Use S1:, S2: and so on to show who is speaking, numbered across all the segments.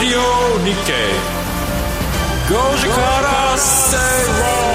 S1: 日経5時から正論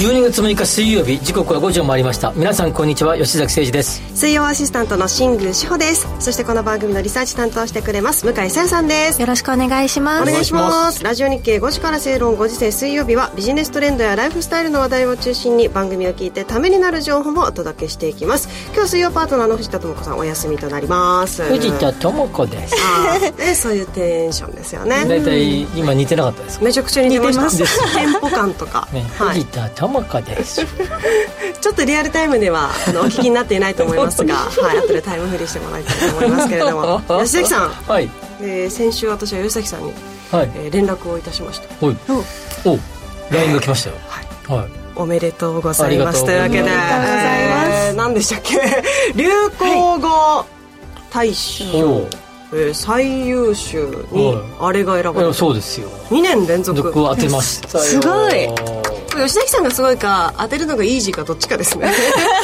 S2: 12月6日水曜日時刻は5時を回りました。皆さんこんにちは。吉崎誠二です。
S3: 水曜アシスタントの新宮志保です。そしてこの番組のリサーチ担当してくれます向井さやさんです。
S4: よろしくお願いします。
S3: お願いします。ラジオ日経5時から正論5時制水曜日はビジネストレンドやライフスタイルの話題を中心に番組を聞いてためになる情報もお届けしていきます。今日水曜パートナーの藤田智子さんお休みとなります。
S2: 藤田智子です。
S3: あー。ねそういうテンションですよね。
S2: 大体今似てなかったですか？
S3: めちゃくちゃ似てました。テンポ感とか、
S2: ね、
S3: はい。
S2: 藤、田智子です
S3: ちょっとリアルタイムではあのお聞きになっていないと思いますが、はい、後でタイムフリーしてもらいたいと思いますけれども。吉崎さん、
S2: はい。
S3: えー先週私は吉崎さんに、
S2: はい。
S3: えー連絡をいたしました。
S2: おい。お。LINE が来ましたよ。はい。
S3: おめでとうございます。
S2: ありがと
S3: いうわけで
S4: ありがとうございます。
S3: えー何でしたっけ？流行語大賞、
S2: お
S3: えー最優秀にあれが選ばれた。
S2: そうですよ。
S3: 2年連続。
S2: 僕当てましたよ。
S3: すごい吉崎さんがすごいか当てるのがイージーかどっちかですね。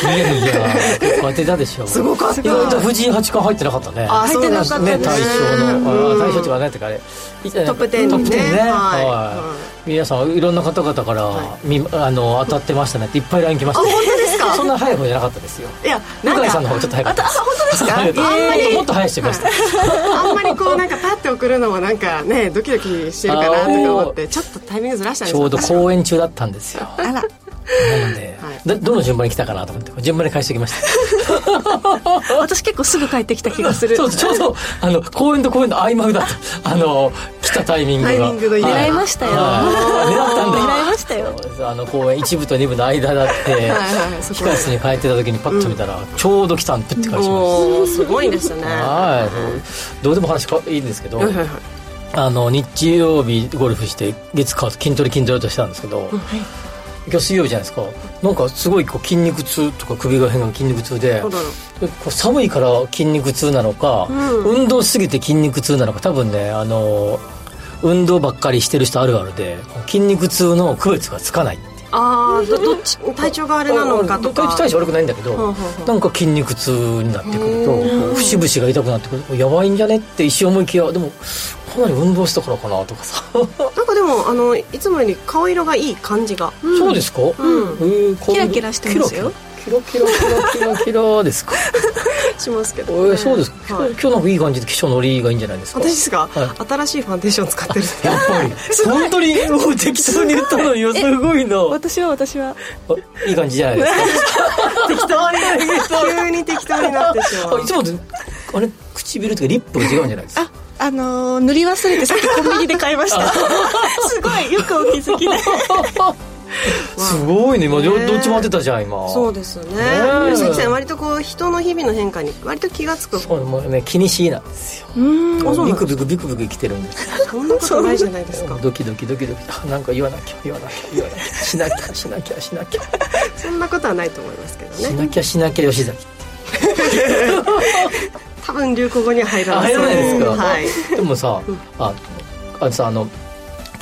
S2: いやいや結構当てたでしょ
S3: すごかった。
S2: 意外と藤井八冠入ってなかったね。
S3: あそうなんです
S2: ね。大賞のあ大賞っていうか何ていうかあれト
S3: ップ10にね。
S2: トップ10ね。
S3: はい。
S2: はい。皆さんいろんな方々からみあの当たってましたね。っていっぱい LINE 来ました
S3: あ本当ですか？
S2: そんな早い方じゃなかったですよ。
S3: いや
S2: 向井さんの方ちょっと早かったです。
S3: あ本当ですか？
S2: はい。
S3: あんまり。
S2: もっと早い人いました。
S3: あんまりこうなんかパッて送るのもなんかねドキドキしてるかなとか思ってちょっとタイミングずらしたんです
S2: ちょうど
S3: 私
S2: 公演中だったんですよ。
S4: あら。
S2: なので、
S3: はい
S2: どどの順番に来たかなと思って順番に返してきました。
S4: 私結構すぐ帰ってきた気がする。
S2: そうちょうどあの公演と公演の合間だったあの来たタイミングが。
S3: タイミングの入れ
S4: 狙いましたよ。
S2: はい。狙ったんだ。
S4: 狙いましたよ。
S2: あの公演1部と2部の間だって
S3: はい
S2: 控室に帰ってた時にパッと見たら、ちょうど来たんプッて返しまし
S3: おーすごいですね。
S2: たはい。どうでも話かいいんですけど
S3: はいはいはい。
S2: あの日曜日ゴルフして月火と筋トレ筋トレとしたんですけど、今日水曜日じゃないですか。なんかすごいこう筋肉痛とか首が変が筋肉痛で寒いから筋肉痛なのか、運動しすぎて筋肉痛なのか多分ねあの運動ばっかりしてる人あるあるで筋肉痛の区別がつかない
S3: ああどどっち体調があれなのかとか。
S2: 体調悪くないんだけど、なんか筋肉痛になってくると節々が痛くなってくる。やばいんじゃねって一瞬思いきやでもかなり運動したからかなとかさ。
S3: なんかでもあのいつもより顔色がいい感じが。
S2: そうですか、
S3: ん。
S2: えーこう
S4: キラキラしてますよ。
S2: キラキラキラキラキラですか？
S3: しますけど、
S2: えーそうですか、
S3: はい。
S2: 今日なんかいい感じで気象のりがいいんじゃないですか？
S3: 私ですか、
S2: は
S3: 新しいファンデーション使ってる。
S2: やっぱり。本当に？もう適当に言ったのよすごいな。
S4: 私は私は。
S2: あいい感じじゃないですか？
S3: 適当に急に適当になってしまう。
S2: あいつもとあれ？唇とかリップが違うんじゃないですか？
S4: ああのー塗り忘れてさっきコンビニで買いました。すごいよくお気づきで す
S2: ごいね。今ど
S3: ね。
S2: どっちも当てたじゃん今。
S3: そうですね。
S2: え。
S3: 吉崎さん割とこう人の日々の変化に割と気が付く。
S2: そうもうね気にしいなんですよ。
S4: うん。
S2: ビクビクビクビク生きてるんですよ。
S3: そんなことないじゃないですか。
S2: ドキドキドキドキ。あなんか言わなきゃ言わなきゃ言わなきゃ。しなきゃしなきゃしなきゃ。
S3: そんなことはないと思いますけど
S2: し
S3: ね
S2: なきゃしなきゃ吉崎
S3: 多分流行語には入らない。
S2: ですか、
S3: はい。
S2: でもさ、ああのさあの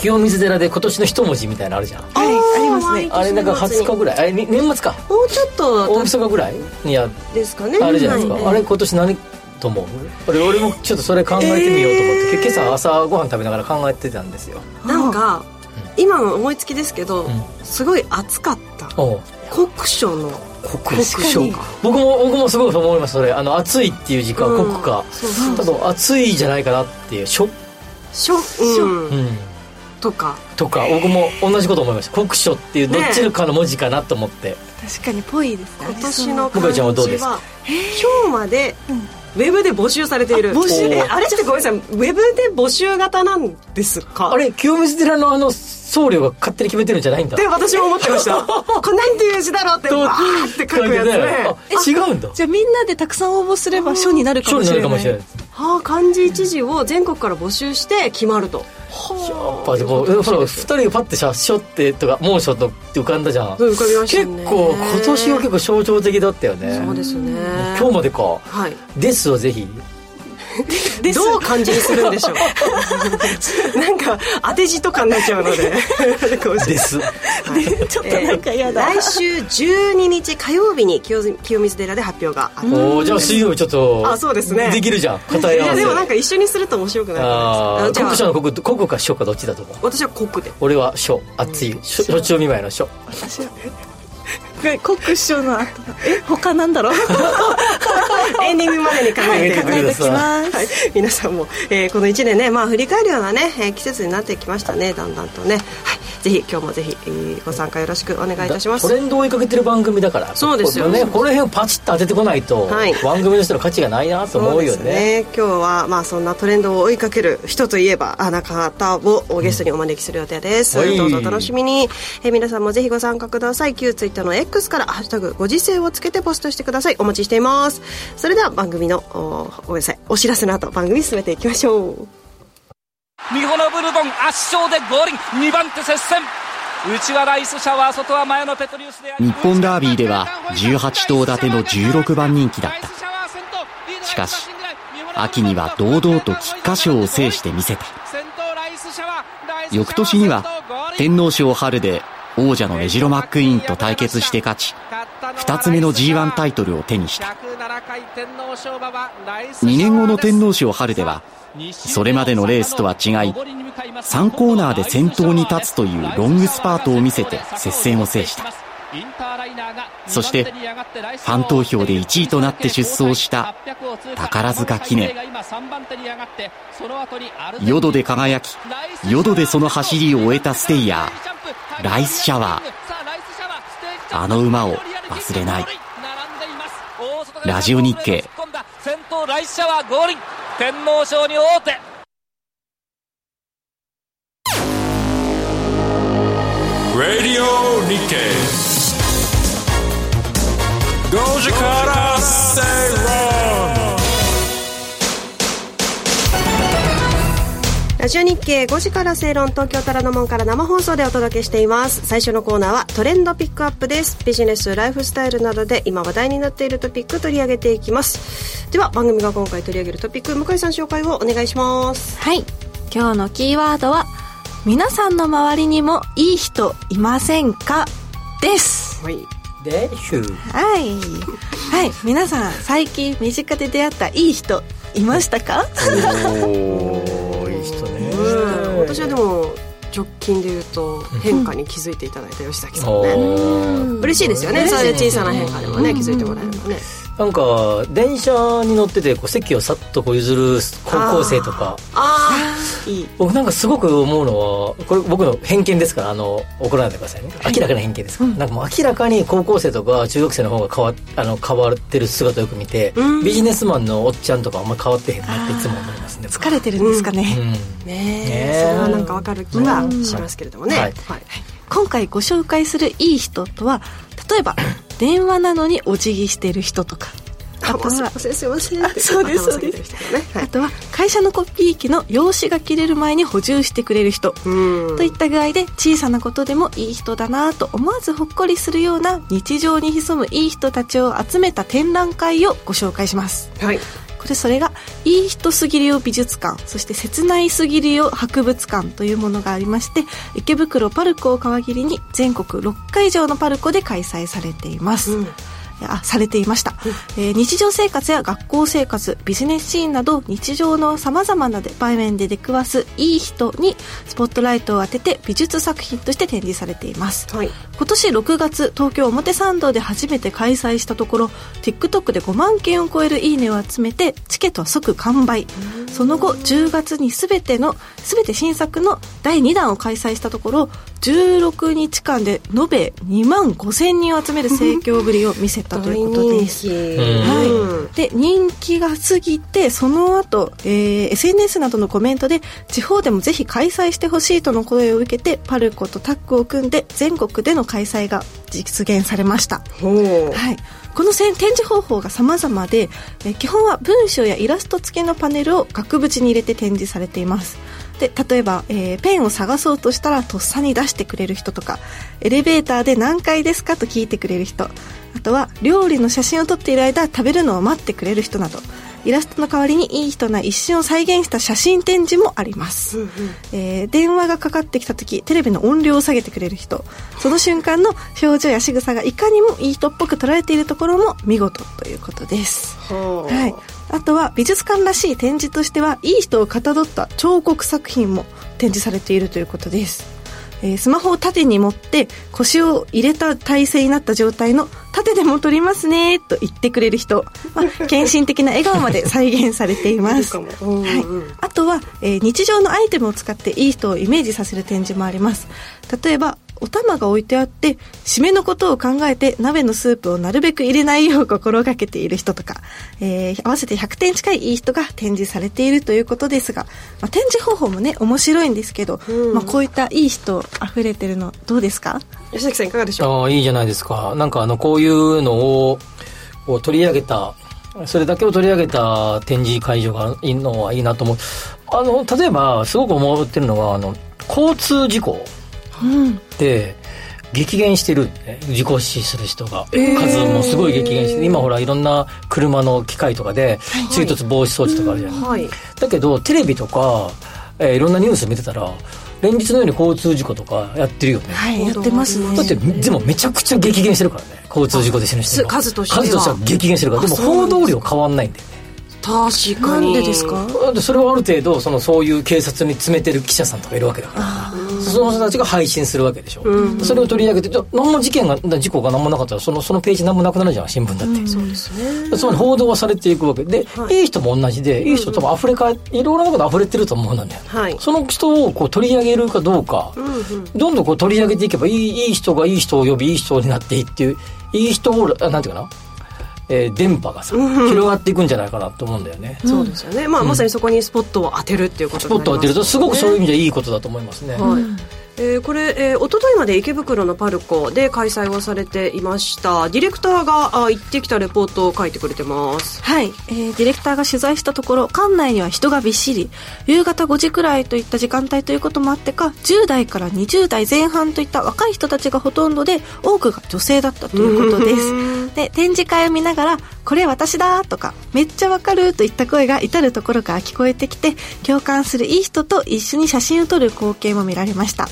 S2: 清水寺で今年の一文字みたいなのあるじゃん。
S4: はいありますね。
S2: あれなんか20日ぐらい。あれに年末か？
S3: もうちょっと
S2: 大晦日ぐらいにや
S3: ですかね。
S2: あれじゃないですか、
S3: はい。
S2: あれ今年何と思う？俺俺もちょっとそれ考えてみようと思って、け今朝朝ご飯食べながら考えてたんですよ。
S3: なんか今の思いつきですけど、
S2: ん。
S3: すごい暑かった。酷暑の。
S2: 酷暑僕も僕もすごい思いますそれ。あの暑いっていう時間、
S3: うん。
S2: 酷か
S3: そうそう。
S2: 多分暑いじゃないかなっていう。しょ、
S3: しょうん。
S2: うん、
S3: とか。
S2: とか僕も同じこと思いました。酷暑っていうどっ
S3: ね
S2: ちかの文字かなと思って、
S4: 確かにぽいですね。
S3: 今年の
S2: 向井ちゃんは
S3: 漢字は
S2: どうですか？
S3: 今日までウェブで募集されている。
S2: 募集
S3: えあれってごめんなさい。ウェブで募集型なんですか？
S2: あれ清水寺のあの僧侶が勝手に決めてるんじゃないんだ。
S3: で私も思ってました。これなんていう字だろうって
S2: どう
S3: バーって書くやつね。
S2: あ違うんだ。
S4: じゃあみんなでたくさん応募すれば賞になるか
S2: 書に
S4: もしれない。
S2: なるかもしれない
S3: はあ漢字一字を全国から募集して決まると
S2: やっぱでもえほら二人がパッてさ「しょ」ってとか「猛暑」とって浮かんだじゃん。
S3: そう浮かびました
S2: 結
S3: ね
S2: 構今年は結構象徴的だったよね。
S3: そうですね。
S2: 今日までか。
S3: はい「
S2: です」をぜひ
S3: どう漢字にするんでしょう？なんか当て字とかになっちゃうので。
S2: です。
S4: ちょっとなんか嫌だ、
S3: 来週12日火曜日に清清水寺で発表がある。
S2: おーじゃあ水曜日ちょっと
S3: あそうですね。
S2: できるじゃん。答え合わせ。
S3: いやでもなんか一緒にすると面白くない
S2: ああ
S3: じゃあ
S2: 国書の国国か書かどっちだと思う？
S3: 私は国で。
S2: 俺は書熱い。書書中見舞いの書
S4: 私はコック師匠の後。え他なんだろう？
S3: エンディングまでに考えて
S2: 考えて
S4: きます。
S3: はい、皆さんも、えーこの1年ね、まあ、振り返るようなね、えー季節になってきましたねだんだんとね、はい、ぜひ今日もぜひ、えーご参加よろしくお願いいたします。
S2: トレンドを追いかけてる番組だから。
S3: そうですよ。
S2: こねこの辺をパチッと当ててこないと、
S3: はい。
S2: 番組の人の価値がないなと思うよ
S3: そう
S2: ね
S3: ですね。今日はまあそんなトレンドを追いかける人といえばあな方をゲストにお招きする予定です、
S2: はい。
S3: どうぞお楽しみに、えー皆さんもぜひご参加ください。旧ツイッターの X から「ハッシュタグご時世」をつけてポストしてください。お待ちしています。それでは番組のおごめんなさい。お知らせの後番組進めていきましょう
S5: ミホノブルボン圧勝でゴールイン。2番手接戦。内はライスシャワー外は前のペトリウスで
S6: 日本ダービーでは18頭立ての16番人気だった。しかし秋には堂々と菊花賞を制してみせた。翌年には天皇賞春で王者のメジロマックイーンと対決して勝ち2つ目の G1 タイトルを手にした。2年後の天皇賞春ではそれまでのレースとは違い3コーナーで先頭に立つというロングスパートを見せて接戦を制した。そしてファン投票で1位となって出走した宝塚記念。淀で輝き淀でその走りを終えたステイヤーライスシャワー。あの馬を忘れない。ラジオ日経。
S5: 先頭ライスシャワーゴールイン天皇賞に王手。
S1: ラディオ日経5時
S3: ラジオ日経5時から正論東京虎ノ門から生放送でお届けしています。最初のコーナーはトレンドピックアップです。ビジネスライフスタイルなどで今話題になっているトピック取り上げていきます。では番組が今回取り上げるトピック向井さん紹介をお願いします。
S4: はい。今日のキーワードは皆さんの周りにもいい人いませんか？です。
S3: はい。
S2: でシュー
S4: はい。はい。皆さん最近身近で出会ったいい人いましたか？
S3: うん。私はでも直近で言うと変化に気づいていただいた吉崎さんね。
S2: おー。
S3: 嬉しいですよね。そういう小さな変化でもね気づいてもらえるのね。
S2: なんか電車に乗っててこう席をさっとこう譲る高校生とか。
S3: ああいい。
S2: 僕なんかすごく思うのはこれ僕の偏見ですからあの怒らないでくださいね。明らかな偏見です。から、なんかもう明らかに高校生とか中学生の方が変わあの変わってる姿をよく見て、
S3: うん。
S2: ビジネスマンのおっちゃんとかあんま変わってへんなっていつも思いますね
S4: 疲れてるんですかね、
S2: うん。
S3: ねえ。それはなんかわかる気がしますけれどもね、
S2: うん
S3: はい。
S4: 今回ご紹介するいい人とは例えば電話なのにお辞儀してる人とかあとは
S3: あすいませんす
S4: そうです
S3: ね。はい。
S4: あとは会社のコピー機の用紙が切れる前に補充してくれる人。
S3: うん。
S4: といった具合で小さなことでもいい人だなと思わずほっこりするような日常に潜むいい人たちを集めた展覧会をご紹介します。
S3: はい。
S4: これそれがいい人すぎるよ美術館そして切ないすぎるよ博物館というものがありまして池袋パルコを皮切りに全国6会場のパルコで開催されています、
S3: うん
S4: あされていました、えー日常生活や学校生活ビジネスシーンなど日常のさまざまな場面で出くわすいい人にスポットライトを当てて美術作品として展示されています。
S3: はい。
S4: 今年6月東京表参道で初めて開催したところ TikTok で5万件を超えるいいねを集めてチケットは即完売その後10月に全ての全て新作の第2弾を開催したところ16日間で延べ2万5000人を集める盛況ぶりを見せたということです。
S3: 大人気。
S4: はい、で人気が過ぎてその後、えー SNS などのコメントで地方でもぜひ開催してほしいとの声を受けてパルコとタッグを組んで全国での開催が実現されました。はい、この展示方法が様々で、え基本は文章やイラスト付きのパネルを額縁に入れて展示されています。で例えば、えーペンを探そうとしたらとっさに出してくれる人とかエレベーターで何階ですかと聞いてくれる人あとは料理の写真を撮っている間食べるのを待ってくれる人など。イラストの代わりにいい人な一瞬を再現した写真展示もあります、えー電話がかかってきた時テレビの音量を下げてくれる人その瞬間の表情や仕草がいかにもいい人っぽく捉えているところも見事ということです。
S3: はあ
S4: はい、あとは美術館らしい展示としてはいい人をかたどった彫刻作品も展示されているということです、えースマホを縦に持って腰を入れた体勢になった状態の縦でも撮りますねと言ってくれる人、まあ、献身的な笑顔まで再現されています。はい、あとは、えー日常のアイテムを使っていい人をイメージさせる展示もあります。例えばお玉が置いてあって締めのことを考えて鍋のスープをなるべく入れないよう心がけている人とか、えー合わせて100点近いいい人が展示されているということですが、まあ、展示方法もね面白いんですけど、まあ、こういったいい人溢れてるのどうですか？
S3: 吉崎さんいかがでしょう？
S2: ああいいじゃないですか。なんかあのこういうのをこう取り上げたそれだけを取り上げた展示会場がいいのはいいなと思う。あの例えばすごく思ってるのがあの交通事故で激減してる、ね、事故死する人が、数もすごい激減してる今ほらいろんな車の機械とかで追突防止装置とかあるじゃない、
S3: はい。
S2: だけどテレビとか、えーいろんなニュース見てたら連日のように交通事故とかやってるよね、
S4: はいやってますね。
S2: だってでもめちゃくちゃ激減してるからね交通事故で死ぬ人の。
S3: 数としては。
S2: 数としては激減してるから。でも報道量変わんないんだよね。
S3: 確かに。
S4: なんでですか？
S2: それはある程度そのそういう警察に詰めてる記者さんとかいるわけだからその人たちが配信するわけでしょ、それを取り上げてじゃあ何も事件が事故が何もなかったらそのそのページ何もなくなるじゃん新聞だって、
S3: そうですね。
S2: つまり報道はされていくわけ。で、い、い人も同じでいい人多分溢れかえいろいろなこと溢れてると思うんだよ、
S3: はい
S2: その人をこう取り上げるかどうか、どんどんこう取り上げていけばいいいい人がいい人を呼びいい人になっていいっていういい人をあなんていうかな、えー電波がさ、広がっていくんじゃないかなと思うんだよね、
S3: そうですよね、まあ、まさにそこにスポットを当てるっていうこと
S2: スポットを当てるとすごくそういう意
S3: う
S2: 味ではいいことだと思いますね、
S3: はいえーこれ、えー、一昨日まで池袋のパルコで開催をされていました。ディレクターがあ行ってきたレポートを書いてくれてます。
S4: はい、えーディレクターが取材したところ館内には人がびっしり。夕方5時くらいといった時間帯ということもあってか10代から20代前半といった若い人たちがほとんどで多くが女性だったということです。で展示会を見ながら「これ私だ」とか「めっちゃわかる」といった声が至る所から聞こえてきて共感するいい人と一緒に写真を撮る光景も見られました。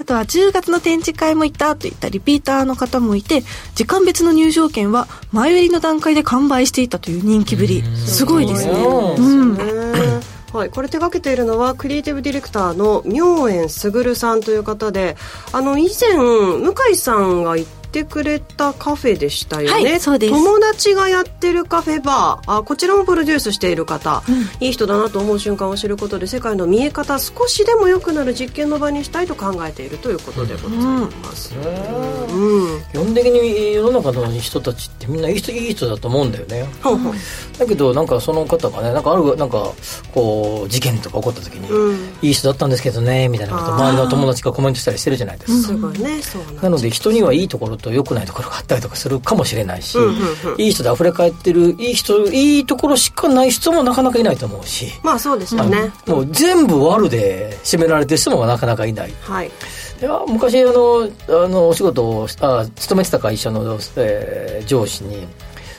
S4: あとは10月の展示会も行ったといったリピーターの方もいて時間別の入場券は前売りの段階で完売していたという人気ぶり。すごいですね。
S2: うん
S4: うん。
S3: はい、これ手掛けているのはクリエイティブディレクターの明円卓さんという方であの以前向井さんが行ってくれたカフェでしたよね、
S4: はいそうです。
S3: 友達がやってるカフェバー。あこちらもプロデュースしている方、いい人だなと思う瞬間を知ることで世界の見え方少しでも良くなる実験の場にしたいと考えているということでございます、うん。
S2: 基本的に世の中の人たちってみんないい人いい人だと思うんだよね。
S3: ほうほう。
S2: だけどなんかその方がねなんかあるなんかこう事件とか起こった時に、
S3: うん。
S2: いい人だったんですけどねみたいなこと周りの友達がコメントしたりしてるじゃないですか、
S3: すごいねそうなん
S2: なので人にはいいところと良くないところがあったりとかするかもしれないし、
S3: うんうんうん。
S2: いい人で溢れ返ってるいい人いいところしかない人もなかなかいないと思うし、
S3: まあそうですよね、
S2: もう全部悪で占められてる人もなかなかいない。
S3: はい。
S2: いや昔あのあのお仕事をあ勤めてた会社の、えー上司に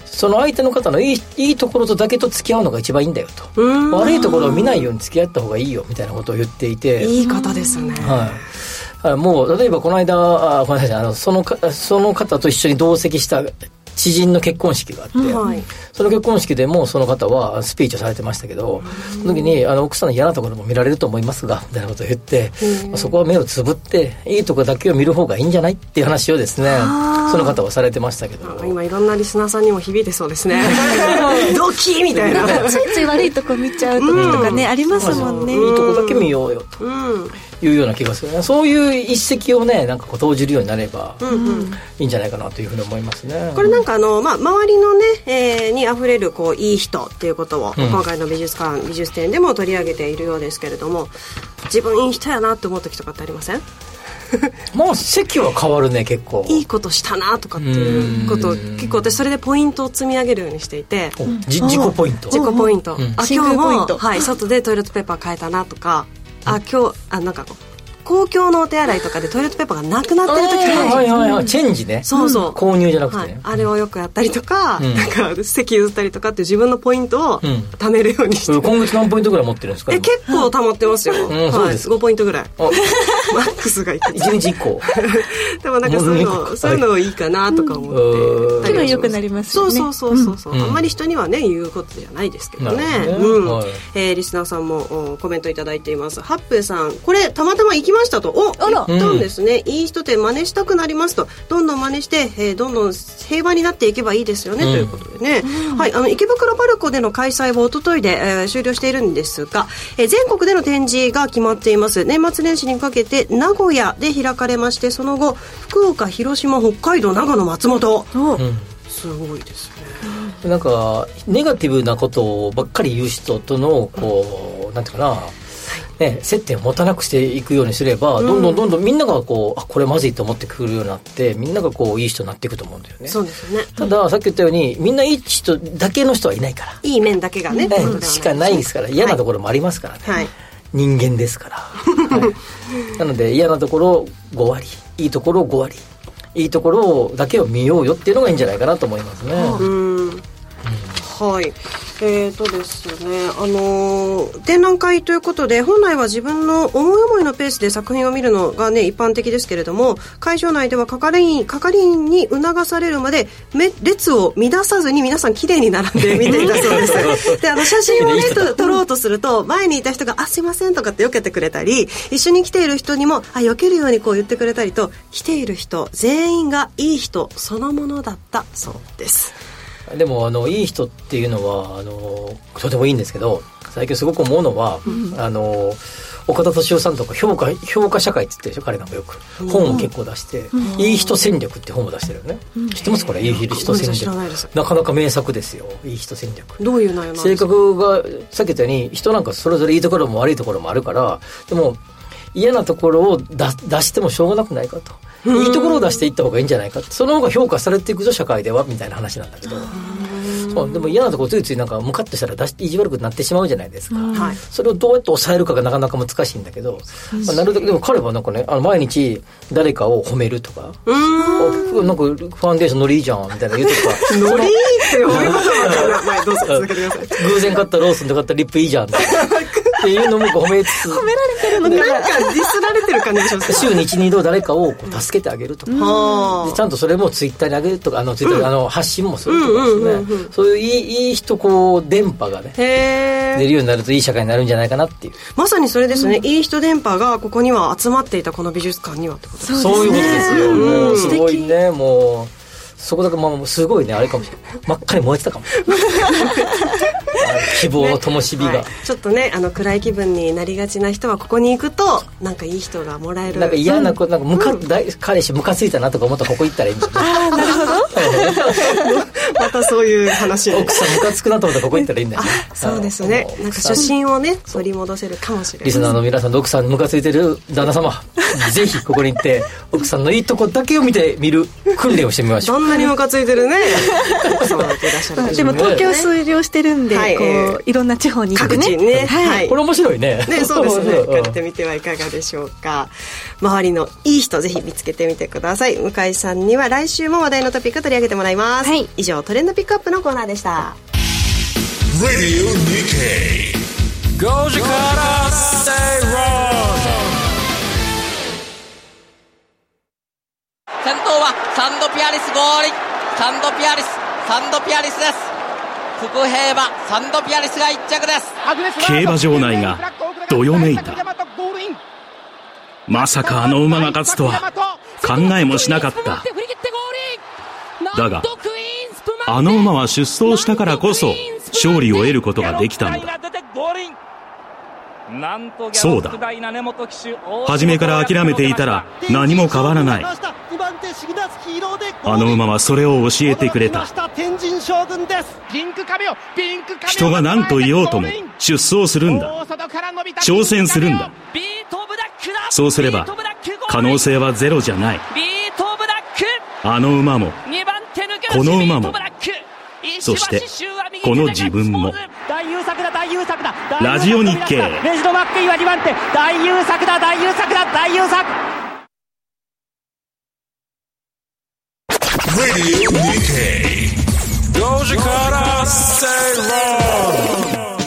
S2: その相手の方のいいいいところとだけと付き合うのが一番いいんだよと。
S3: うん。
S2: 悪いところを見ないように付き合った方がいいよみたいなことを言っていて。
S3: いい方ですね、
S2: はいはい、もう例えばこの間あごめんなさいあのそのかその方と一緒に同席した知人の結婚式があって、
S3: はい。
S2: その結婚式でもその方はスピーチをされてましたけど、その時にあの奥さんの嫌なところも見られると思いますがみたいなことを言って、まあそこは目をつぶっていいところだけを見る方がいいんじゃないっていう話をですねその方はされてましたけど。
S3: 今いろんなリスナーさんにも響いてそうですね。ドキーみたいな。
S4: ついつい悪いとこ見ちゃう時とかね、ありますもんね。
S2: いいとこだけ見ようよと。
S3: うん
S2: いうような気がする。ねそういう一石をねなんかこう投じるようになればいいんじゃないかなというふうに思いますね。
S3: これなんかあの、まあ、周りのね、えーにあふれるこういい人っていうことを、
S2: うん。
S3: 今回の美術館美術展でも取り上げているようですけれども自分いい人やなって思う時とかってありません？
S2: まあ席は変わるね結構。
S3: いいことしたなとかっていうことを結構私それでポイントを積み上げるようにしていて。
S2: 自己ポイント。
S3: 自己ポイント、
S2: うん。
S3: あ
S4: 真
S3: 今日も
S4: 空ポイント。
S3: はい、外でトイレットペーパー変えたなとかあ今日あなんかこう。公共のお手洗いとかでトイレットペーパーがなくなってる時が
S2: はいはいはい。チェンジね。
S3: そうそう、
S2: 購入じゃなくて。ね、
S3: はい、あれをよくやったりとか、
S2: うん。
S3: なんか席譲ったりとかって自分のポイントを
S2: うん。
S3: 貯めるようにして、
S2: うん今月何ポイントぐらい持ってるんですか？
S3: え結構貯まってますよ、
S2: んそう
S3: はい、
S2: ですか。
S3: 5ポイントぐらい。
S2: あ。
S3: マックスがいくつ
S2: 一日一個。
S3: でもなんかそういうの、
S2: うん
S3: そういうのいいかなとか思って、
S2: うん。
S4: 気分良くなりますよね。
S3: そうそうそうそう、
S2: う。ん。
S3: あんまり人にはね言うことじゃないですけどね。うん。
S2: はい。
S3: えーリスナーさんもおコメントいただいています。ハップーさんこれたまたま行きましたと。お
S4: あら。
S3: 言ったんですね、いい人って真似したくなりますと。どんどん真似して、えーどんどん平和になっていけばいいですよね、
S2: うん。
S3: ということでね、はいあの池袋パルコでの開催は一昨日で、えー終了しているんですが、えー全国での展示が決まっています。年末年始にかけて名古屋で開かれましてその後福岡広島北海道長野松本。
S2: うん。
S3: すごいですね。
S2: なんかネガティブなことばっかり言う人とのこうなんていうかな、ね、接点を持たなくしていくようにすれば、どんどんどんどんみんながこうあこれまずいと思ってくるようになってみんながこういい人になっていくと思うんだよね。
S3: そうですよね。
S2: たださっき言ったようにみんないい人だけの人はいないから、
S3: いい面だけがね、
S2: ね、しかないですから。嫌なと
S3: こ
S2: ころもありますからね、
S3: はい。
S2: 人間ですから、はい。なので嫌なところ5割。いいところ5割。いいところだけを見ようよっていうのがいいんじゃないかなと思いますね、
S3: うんはい。えーとですねあのー展覧会ということで本来は自分の思い思いのペースで作品を見るのがね一般的ですけれども会場内では係員係員に促されるまでめ列を乱さずに皆さん綺麗に並んで 見ていたそうです。であの写真をねと撮ろうとすると前にいた人が「あすいません」とかって避けてくれたり一緒に来ている人にも「あ避けるようにこう言ってくれたりと来ている人全員がいい人そのものだったそうです
S2: でもあのいい人っていうのはあのとてもいいんですけど最近すごく思うのは、あの岡田敏夫さんとか評価評価社会って言ってるでしょ彼なんかよく。本を結構出して「いい人戦略」って本を出してるよね、知ってますこれ？いい人戦略。なかなか名作ですよ。いい人戦略。
S3: どういう内容
S2: 性
S3: ですか？
S2: 格がさっき言ったように人なんかそれぞれいいところも悪いところもあるからでも嫌なところを出出してもしょうがなくないかと。いいところを出していった方がいいんじゃないかその方が評価されていくぞ社会ではみたいな話なんだけど。そう。でも嫌なところついついなんかムカッとしたら出し意地悪くなってしまうじゃないですか、
S3: はい。
S2: それをどうやって抑えるかがなかなか難しいんだけど、まあ、なるだけでも彼はなんかねあの毎日誰かを褒めるとか。
S3: ん。
S2: あなんかファンデーションノリいいじゃんみたいな言うとか
S3: ノリってい いどうぞ続けてください。
S2: 偶然買ったローソンで買ったリップいいじゃんっていうのも褒めつつ。
S3: な？んかディスられてる感じでしょ
S2: 週に12度誰かをこう助けてあげるとか、
S3: は
S2: でちゃんとそれもツイッターに上げるとかあのツイッターであの発信もするとかです
S3: うんうんうんう
S2: ねそういういいいい人こう電波がね出るようになるといい社会になるんじゃないかなっていう。
S3: まさにそれですね、いい人電波がここには集まっていたこの美術館にはってことです
S2: そういうことですよ、もうすごいねもうそこだけまあすごいねあれかもしれない。真っ赤に燃えてたかも。希望の灯火が、
S3: はい。ちょっとねあの暗い気分になりがちな人はここに行くとなんかいい人がもらえる。
S2: なんか嫌な子、なんかムカ、大彼氏ムカついたなとか思ったらここ行ったらいいんだよね。
S3: またそういう話を
S2: 奥さんムカつくなと思ったらここ行ったらいいんだよね。
S3: そうですね。なんか初心をね取り戻せるかもしれない。
S2: リスナーの皆さんの奥さんにムカついてる旦那様、ぜひここに行って、奥さんのいいとこだけを見てみる訓練をしてみましょう。
S3: なにムカついてるねで
S4: も東京数量してるんで、
S3: はい
S4: こういろんな地方に行ってね
S3: 各地にねはい
S2: これ面白いね。
S3: ね、そうですね。
S2: うん
S3: 行かれてみてはいかがでしょうか。周りのいい人ぜひ見つけてみてください。向井さんには来週も話題のトピック取り上げてもらいます。
S4: はい
S3: 以上トレンドピックアップのコーナーでした。
S1: Radio Nikkei. Goji Kara Stay Wrong.
S7: 先頭はサンドピアリス合輪サンドピアリスサンドピアリスです。福平はサンドピアリスが1着です。
S8: 競馬場内がどよめいた。まさかあの馬が勝つとは考えもしなかった。だがあの馬は出走したからこそ勝利を得ることができたのだそうだ。初めから諦めていたら何も変わらない。あの馬はそれを教えてくれた。人が何と言おうとも出走するんだ。挑戦するんだ。そうすれば可能性はゼロじゃない。あの馬もこの馬も。そしてこの自分も。
S9: 大優作だ大優作だ。
S8: ラジオ日経。
S9: レジド・マッケイは2番手。大優作だ大優作だ。大優作。
S1: Radio Nikkei. Goji Kara Say Wrong.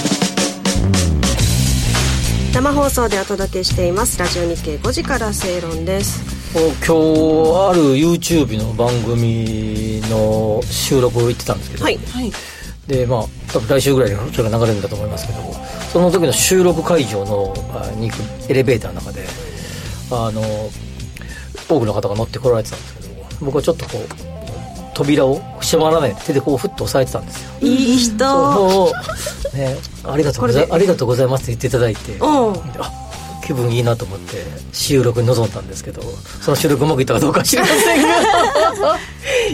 S3: 生放送でお届けしています。ラジオ日経。5時から正論です。
S2: 今日ある YouTube の番組の収録を行ってたんですけど、
S3: はい。
S4: はい
S2: でまあ多分来週ぐらいにそれが流れるんだと思いますけどその時の収録会場のあに行くエレベーターの中であの多くの方が乗ってこられてたんですけど僕はちょっとこう扉を閉まらない手でこうふっと押さえてたんですよ。
S3: いい人。
S2: ねありがとうございありがとうございますって言っていただいて。あ気分いいなと思って収録に臨んだんですけどその収録うまくいったかどうか知りませんが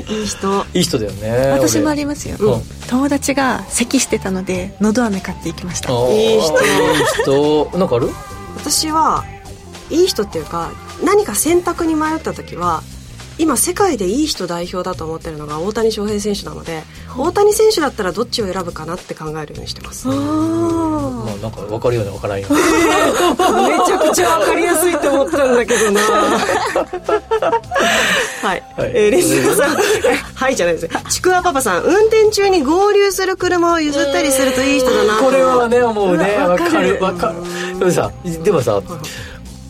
S3: いい人。
S2: いい人だよね
S4: 私もあ
S2: り
S4: りますよ、
S2: うん。
S4: 友達が咳してたのでのど飴買っていきました。
S3: いい人。
S2: いい人。なんかある？
S3: 私はいい人っていうか何か選択に迷った時は今世界でいい人代表だと思ってるのが大谷翔平選手なので大谷選手だったらどっちを選ぶかなって考えるようにしてます。め
S2: まあなんか分かるような分からんよ。う
S3: ちゃくちゃ分かりやすいって思ったんだけどな。はい、
S2: はい。
S3: えー、リスナーさん。はいじゃないです。ちくわパパさん。運転中に合流する車を譲ったりするといい人だな。
S2: これはね思うね。分かる。分かる。でもさでもさ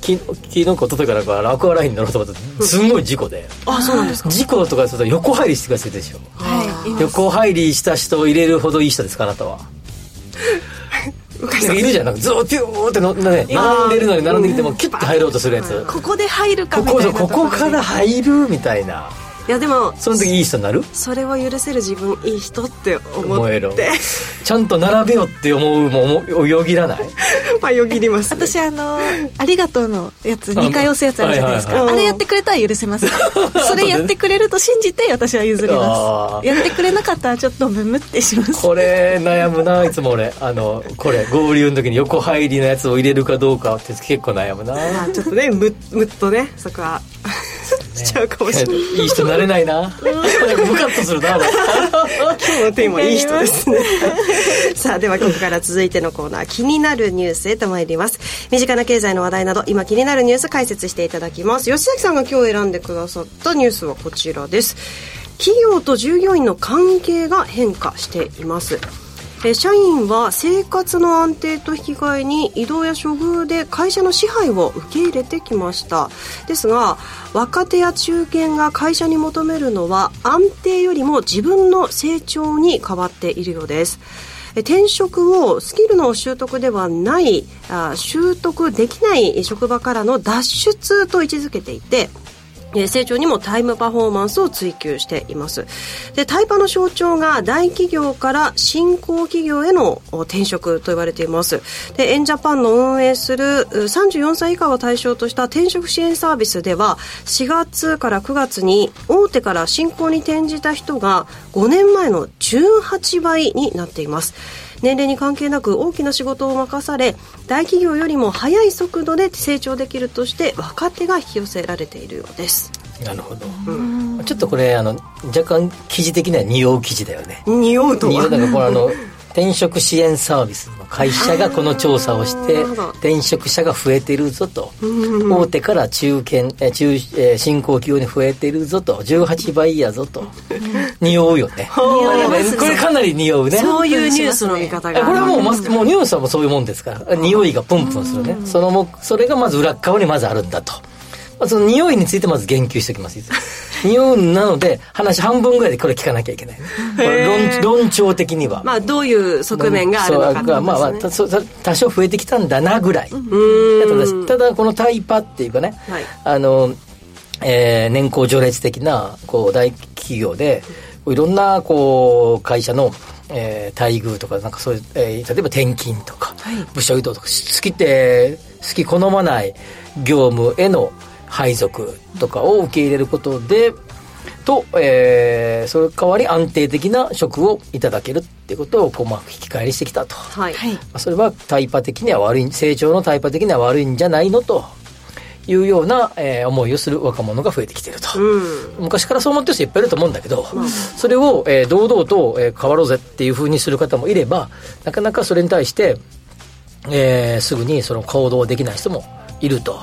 S2: き昨日か？一昨日からかアクアラインに乗ろうと思ったすんごい事故で
S3: あそうなんですか
S2: 事故とかすると横入りしてくださいでしょ。
S4: はい。
S2: 横入りした人を入れるほどいい人ですかあなたは。いるじゃん。なんかずっとピューっての、ね、並んでるのに並んできてもキュッて入ろうとするやつ。
S4: ここで入るかみたいな
S2: ここから入るみたいない
S3: やでも
S2: その時いい人になる？
S3: それを許せる自分いい人って思
S2: 思えろ。
S3: って
S2: ちゃんと並べよって思うも思うよぎらない？
S3: まあよぎります、ね、
S4: 私あの「ありがとう」のやつ2回押すやつあるじゃないです
S2: はい
S3: はいはい。
S4: かあれやってくれたら許せます。それやってくれると信じて私は譲ります。やってくれなかったらちょっとムムってします。
S2: これ悩むないつも俺。あのこれ合流の時に横入りのやつを入れるかどうかって結構悩むな。
S3: まあちょっとねむむっとねそこは しちゃうかもしれない。
S2: いい人になれないな。なん。かムカッとするな俺。
S3: 今日のテーマいい人ですね。さあではここから続いてのコーナー気になるニュースへと参ります。身近な経済の話題など今気になるニュース解説していただきます。吉崎さんが今日選んでくださったニュースはこちらです。企業と従業員の関係が変化していますえ社員は生活の安定と引き換えに移動や処遇で会社の支配を受け入れてきました。ですが若手や中堅が会社に求めるのは安定よりも自分の成長に変わっているようです。転職をスキルの習得ではないあ習得できない職場からの脱出と位置づけていてえー成長にもタイムパフォーマンスを追求しています。でタイパの象徴が大企業から新興企業への転職と言われています。でエンジャパンの運営する34歳以下を対象とした転職支援サービスでは4月から9月に大手から新興に転じた人が5年前の18倍になっています。年齢に関係なく大きな仕事を任され大企業よりも速い速度で成長できるとして若手が引き寄せられているようです。
S2: なるほど、ちょっとこれあの若干記事的には匂う記事だよね。
S3: 匂うとは？
S2: 匂うだからこれあの転職支援サービスの会社がこの調査をして転職者が増えてるぞと。大手から中堅え中え新興企業に増えてるぞと。18倍やぞと。匂うよね。これかなり匂うね。
S3: そういうニュースの見方が。
S2: えこれはもうもうニュースはもうそういうもんですから。匂いがプンプンするね。そのもそれがまず裏っ側にまずあるんだと。まあその匂いについてまず言及しておきます匂いなので話半分ぐらいでこれ聞かなきゃいけない。これ論論調的には。
S3: まあどういう側面があるのかね。
S2: まあまあ多少増えてきたんだなぐらい、
S3: うん。
S2: ただただこのタイパっていうかね、
S3: はい。
S2: あの、えー年功序列的なこう大企業でいろんなこう会社の、えー待遇とかなんかそういう、えー例えば転勤とか、部署移動とか好きって好き好まない業務への配属とかを受け入れることでと、えーその代わり安定的な職をいただけるっていうことをこう、まあ、引き返りしてきたと。
S3: はい、
S2: それはタイパ的には悪い成長のタイパ的には悪いんじゃないのというような、えー思いをする若者が増えてきていると、
S3: うん。
S2: 昔からそう思ってる人いっぱいいると思うんだけど、それを、えー堂々と、えー変わろうぜっていうふうにする方もいればなかなかそれに対してえー、すぐにその行動できない人もいると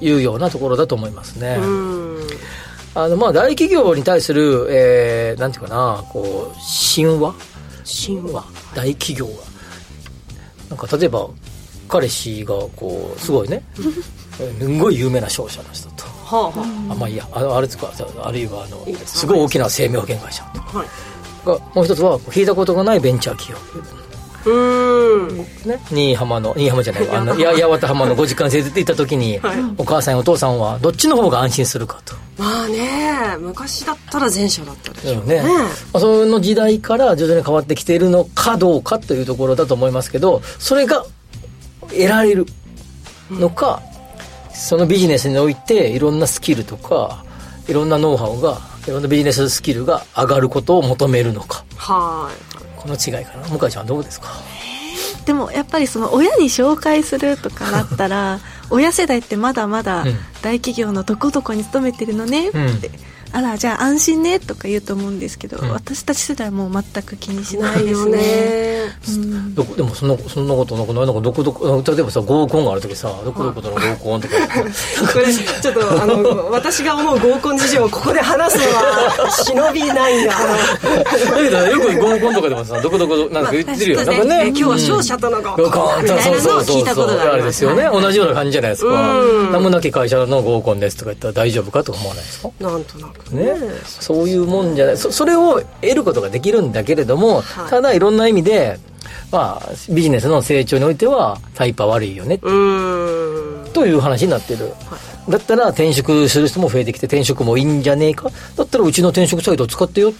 S2: いうようなところだと思いますね。あのまあ大企業に対する、えー、なんていうかなこう神話？
S3: 神話。
S2: 大企業がなんか例えば彼氏がこうすごいね。すごい有名な商社の人と、はあはあ、あまあいいや。ああれですか？あるいはあのすごい大きな生命保険会社と、はい、がもう一つは引いたことがないベンチャー企業。うんね。新居浜の新居浜じゃないあの八幡浜のご実家に連れて行った時に、はい、お母さんやお父さんはどっちの方が安心するかと。
S3: まあね昔だったら前者だったでしょう
S2: ね、ね、まあ、その時代から徐々に変わってきているのかどうかというところだと思いますけどそれが得られるのか、うん、そのビジネスにおいていろんなスキルとかいろんなノウハウがいろんなビジネススキルが上がることを求めるのか。はい。この違いかな。向井ちゃんどうですか？
S4: でもやっぱりその親に紹介するとかだったら親世代ってまだまだ大企業のどこどこに勤めてるのねって、うんあらじゃあ安心ねとか言うと思うんですけど、うん、私たち世代はもう全く気にしないですね。ね、
S2: うん、どでもそんなそんなことなんかなんかどこどこ例えばさ合コンがある時さどこどことの合コンとか
S3: これちょっとあの私が思う合コン事情をここで話すのは忍びないが
S2: だけどよく合コンとかでもさどこどこなんか言ってるよ、まあ、なんかね、
S3: 今日は勝者との合コン。みたいなのを聞いたことがあります
S2: よね、はい、同じような感じじゃないですか。名もなき会社の合コンですとか言ったら大丈夫かとか思わないですか？
S3: なんとなく
S2: ね。そういうもんじゃない。そそれを得ることができるんだけれども、はい、ただいろんな意味でまあ、ビジネスの成長においてはタイパ悪いよねという話になってる、はい、だったら転職する人も増えてきて転職もいいんじゃねえか？だったらうちの転職サイトを使ってよ。っ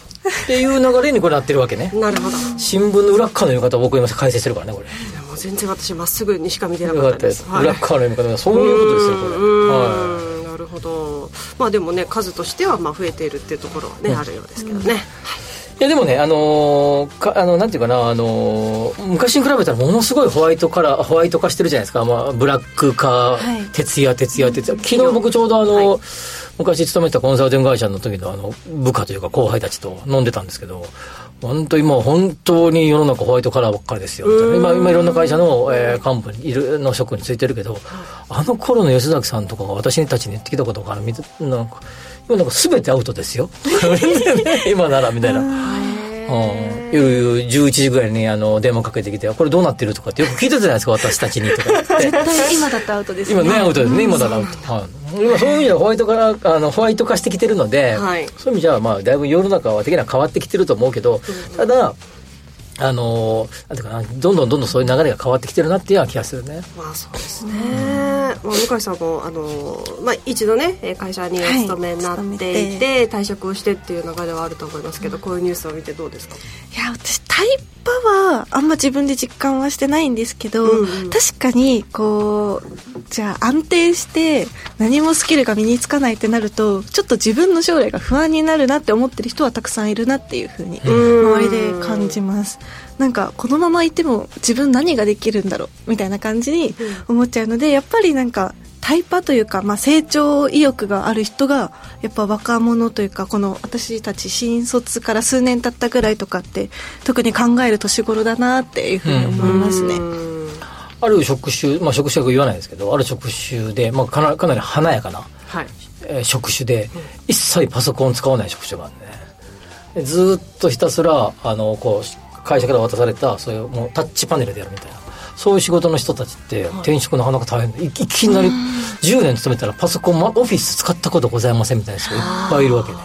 S2: ていう流れにこれなってるわけね。
S3: なるほど。
S2: 新聞の裏っ側の読み方を僕今解説してるからねこれ。
S3: 全然私まっすぐにしか見てなかったです、
S2: はい、裏側の読み方そういうことですよこれ。
S3: はいるほど。まあでもね数としてはまあ増えているっていうところはね、うん、あるようですけどね、はい。
S2: いやでもね、あのー、かあのなんていうかな、あのー、昔に比べたらものすごいホワイトカラーホワイト化してるじゃないですか、まあ、ブラック化、はい、徹夜徹夜徹夜。昨日僕ちょうどあの、はい。昔勤めてたコンサルティング会社の時のあの部下というか後輩たちと飲んでたんですけど本当今本当に世の中ホワイトカラーばっかりですよ今今いろんな会社の、えー、幹部にいるの職についてるけどあの頃の吉崎さんとかが私たちに言ってきたことからなんか今なんか全てアウトですよ。今ならみたいな。うん、夜11時ぐらいにあの電話かけてきて、これどうなってるとかってよく聞いてたじゃないですか、私たちにとか。
S4: 絶対今だったアウトですね。
S2: 今ね、アウトですね、今だったアウト。はい、今そういう意味ではホワイトからあのホワイト化してきてるので、はい、そういう意味じゃ、まあ、だいぶ世の中は的には変わってきてると思うけど、ただ、ていうかなどんどんどんどんそういう流れが変わってきてるなっていうような気がするね。
S3: まあそうですね。まあ向井さんもあのまあ一度ね会社にお勤めになっていて、はい、退職をしてっていう流れはあると思いますけど、うん、こういうニュースを見てどうですか？
S4: いや私タイパはあんま自分で実感はしてないんですけど、うんうん、確かにこうじゃあ安定して何もスキルが身につかないってなるとちょっと自分の将来が不安になるなって思ってる人はたくさんいるなっていうふうに周りで感じます。なんかこのままいても自分何ができるんだろうみたいな感じに思っちゃうのでやっぱりなんかタイパというか、まあ、成長意欲がある人がやっぱ若者というかこの私たち新卒から数年経ったぐらいとかって特に考える年頃だなっていうふうに思いますね。
S2: ある職種、まあ、職種は言わないですけどある職種で、まあ、かなかなり華やかな、はい。えー、職種で、一切パソコンを使わない職種があるね。ずっとひたすらあのこう会社から渡されたそういうもうタッチパネルでやるみたいなそういう仕事の人たちって転職なかなか大変。でいきなり10年勤めたらパソコンオフィス使ったことございませんみたいな人がいっぱいいるわけね。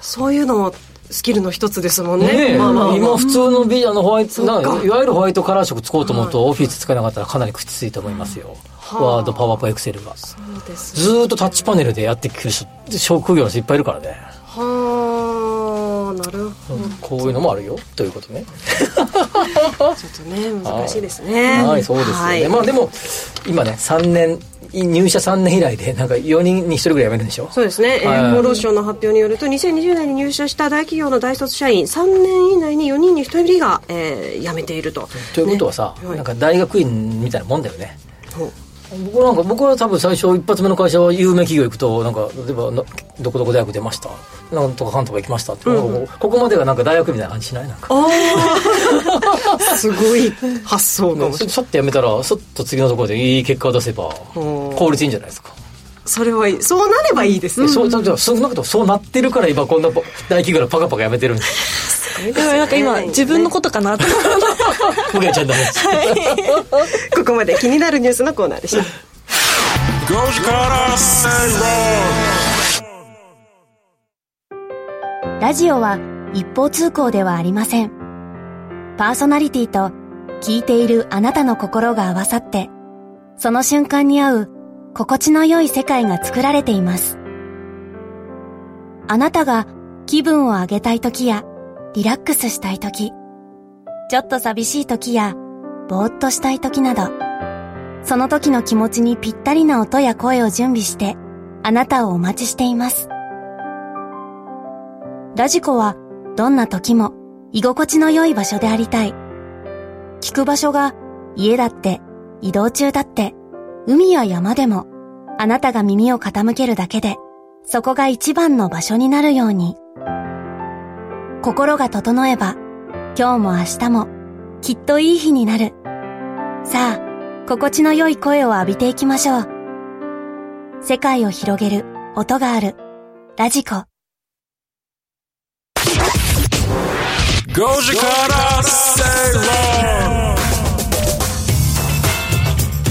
S3: そういうのもスキルの一つですもんね。
S2: ねまあまあまあ、今普通のビあのホワイトないわゆるホワイトカラー色使おうと思うと、はい、オフィス使えなかったらかなりきついと思いますよ。ワード、パワーポエクセルが。そうです、ね、ずっとタッチパネルでやってくる職業の人いっぱいいるからね。
S3: はあ、なるほど、
S2: こういうのもあるよということね。
S3: ちょっとね難しいですね。
S2: はい、そうですよね。はい、まあでも今ね3年入社3年以来でなんか4人に1人ぐらい辞めるんでしょ？
S3: そうですね、はい、えー、厚労省の発表によると2020年に入社した大企業の大卒社員3年以内に4人に1人が、えー、辞めていると。
S2: ということはさ、ね、なんか大学院みたいなもんだよね、僕なんか僕は多分最初一発目の会社は有名企業行くとなんか例えばどこどこ大学出ました。なんとかかんとか行きましたって、うん、ここまでがなんか大学みたいな感じしない？なんか。
S3: すごい発想かも。しれない
S2: シャッとやめたらそっと次のところでいい結果を出せば効率いいんじゃないですか
S3: それはいい。そうなればいいですね、
S2: そうそう少なくともそうなってるから今こんな大企業がパカパカやめてるんです。
S4: でもなんか今自分のことかなと。
S2: ふげちゃんだね
S3: ここまで気になるニュースのコーナーでした。
S1: 5時から正
S10: 論ラジオは一方通行ではありません。パーソナリティと聞いているあなたの心が合わさってその瞬間に合う心地の良い世界が作られています。あなたが気分を上げたい時やリラックスしたい時ちょっと寂しい時やぼーっとしたい時などその時の気持ちにぴったりな音や声を準備してあなたをお待ちしています。ラジコはどんな時も居心地の良い場所でありたい。聞く場所が家だって移動中だって海や山でもあなたが耳を傾けるだけでそこが一番の場所になるように。心が整えば今日も明日もきっといい日になる。さあ心地の良い声を浴びていきましょう。世界を広げる音がある。ラジコ。
S1: 5時から正論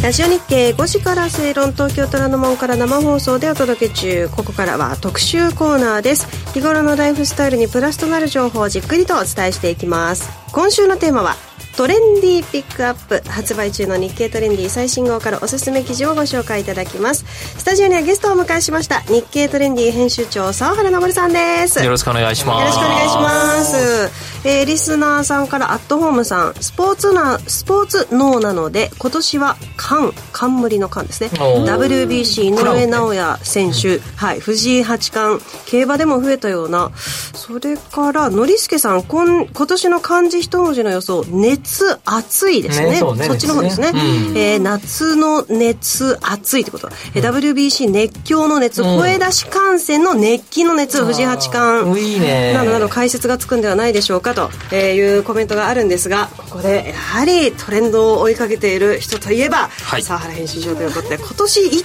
S3: ラジオ日経5時から正論東京虎ノ門から生放送でお届け中。ここからは特集コーナーです。日頃のライフスタイルにプラスとなる情報をじっくりとお伝えしていきます。今週のテーマはトレンディーピックアップ発売中の日経トレンディ最新号からおすすめ記事をご紹介いただきます。スタジオにはゲストをお迎えしました日経トレンディ編集長沢原昇さんです。
S11: よろしくお願いします。
S3: よろしくお願いします、えー、リスナーさんからアットホームさんスポーツなスポーツ脳なので今年は冠冠の冠ですね。WBC 井上尚弥選手、はい、藤井八冠競馬でも増えたような。それからノリスケさん今今年の漢字一文字の予想熱暑いですね、ね、そねそっちの方ですね、うん、えー、夏の熱暑いってこと、うん、WBC 熱狂の熱、うん、声出し観戦の熱気の熱藤井八冠。
S2: いいね。
S3: などなど解説がつくんではないでしょうかというコメントがあるんですがここでやはりトレンドを追いかけている人といえば、はい、沢原編集長ということで今年1文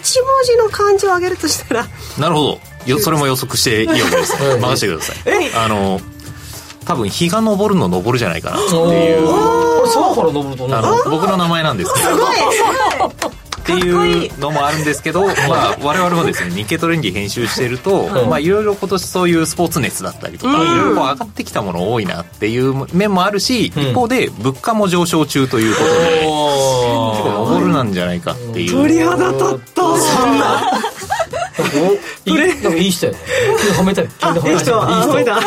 S3: 字の漢字を挙げるとしたら
S11: なるほど。それも予測していいわけです 任せてください。あの多分日が昇るの昇るじゃないかなっていう
S2: 空から昇ると
S11: あの僕の名前なんですけど。っていうのもあるんですけど、まあ、我々もですね日経トレンディ編集していると、まあ、いろいろ今年そういうスポーツ熱だったりとか、いろいろ上がってきたもの多いなっていう面もあるし、一方で物価も上昇中ということで、結構上るなんじゃないかっていう。
S3: 鳥肌立った。そんな
S2: いいなんかいい人やね。褒めたい
S3: あいい人。褒めた。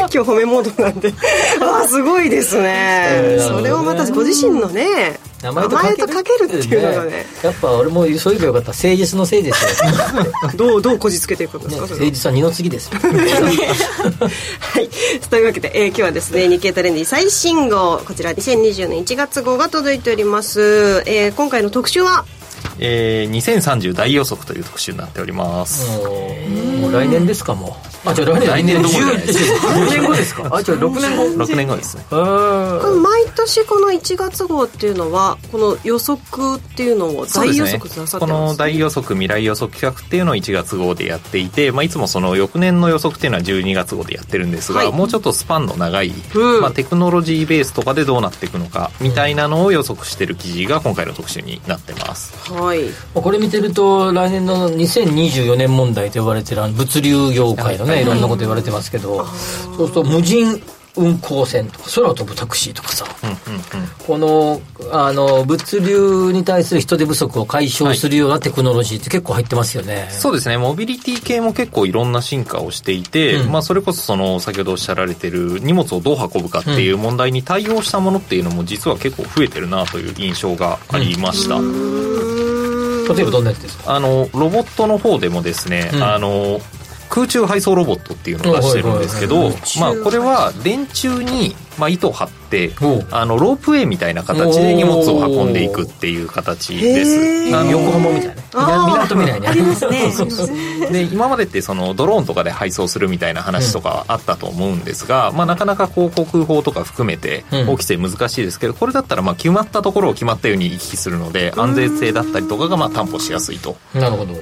S3: 今日褒めモードなんで あすごいですね。それをまたご自身のね名前とかけるっていうのが。ね。
S2: やっぱ俺もそういえばよかった。誠実のせいですよ。
S3: どうどうこじつけていくんですか、
S2: ね、誠実は二の次ですよ。
S3: はい。というわけで、えー、今日はですね日経トレンディ最新号こちら2020年1月号が届いております、えー、今回の特集は
S11: えー、2030大予測という特集になっております。
S2: もう来年ですかもう。あじゃ来年
S11: 来年どころじゃないです
S2: 6年後ですか？あじゃ6年後。
S11: 6年後ですね。
S3: 毎年この1月号っていうのはこの予測っていうのを大予測なさってます、
S11: ね、この大予測未来予測企画っていうのを1月号でやっていて、まあ、いつもその翌年の予測っていうのは12月号でやってるんですが、はい、もうちょっとスパンの長い、うん、まあ、テクノロジーベースとかでどうなっていくのかみたいなのを予測してる記事が今回の特集になってます。
S3: はい。
S2: これ見てると来年の2024年問題と呼ばれてる物流業界のねいろんなこと言われてますけどそうすると無人運航船とか空を飛ぶタクシーとかさ、うんうんうん、このあの物流に対する人手不足を解消するようなテクノロジーって結構入ってますよね、はい、
S11: そうですね。モビリティ系も結構いろんな進化をしていて、うん、まあ、それこそその先ほどおっしゃられてる荷物をどう運ぶかっていう問題に対応したものっていうのも実は結構増えてるなという印象がありました、
S2: 例えばどんなやつですか？
S11: あのロボットの方でもですね、うん、あの空中配送ロボットっていうのを出してるんですけど、まあ、これは電柱に、まあ、糸を張ってあのロープウェイみたいな形で荷物を運んでいくっていう形です。
S2: 横浜みたいなと未来に
S4: ありますね。
S11: で今までってそのドローンとかで配送するみたいな話とかあったと思うんですが、うん、まあ、なかなか広告法とか含めて法規制難しいですけど、これだったらまあ決まったところを決まったように行き来するので安全性だったりとかがまあ担保しやすいと。
S2: なるほど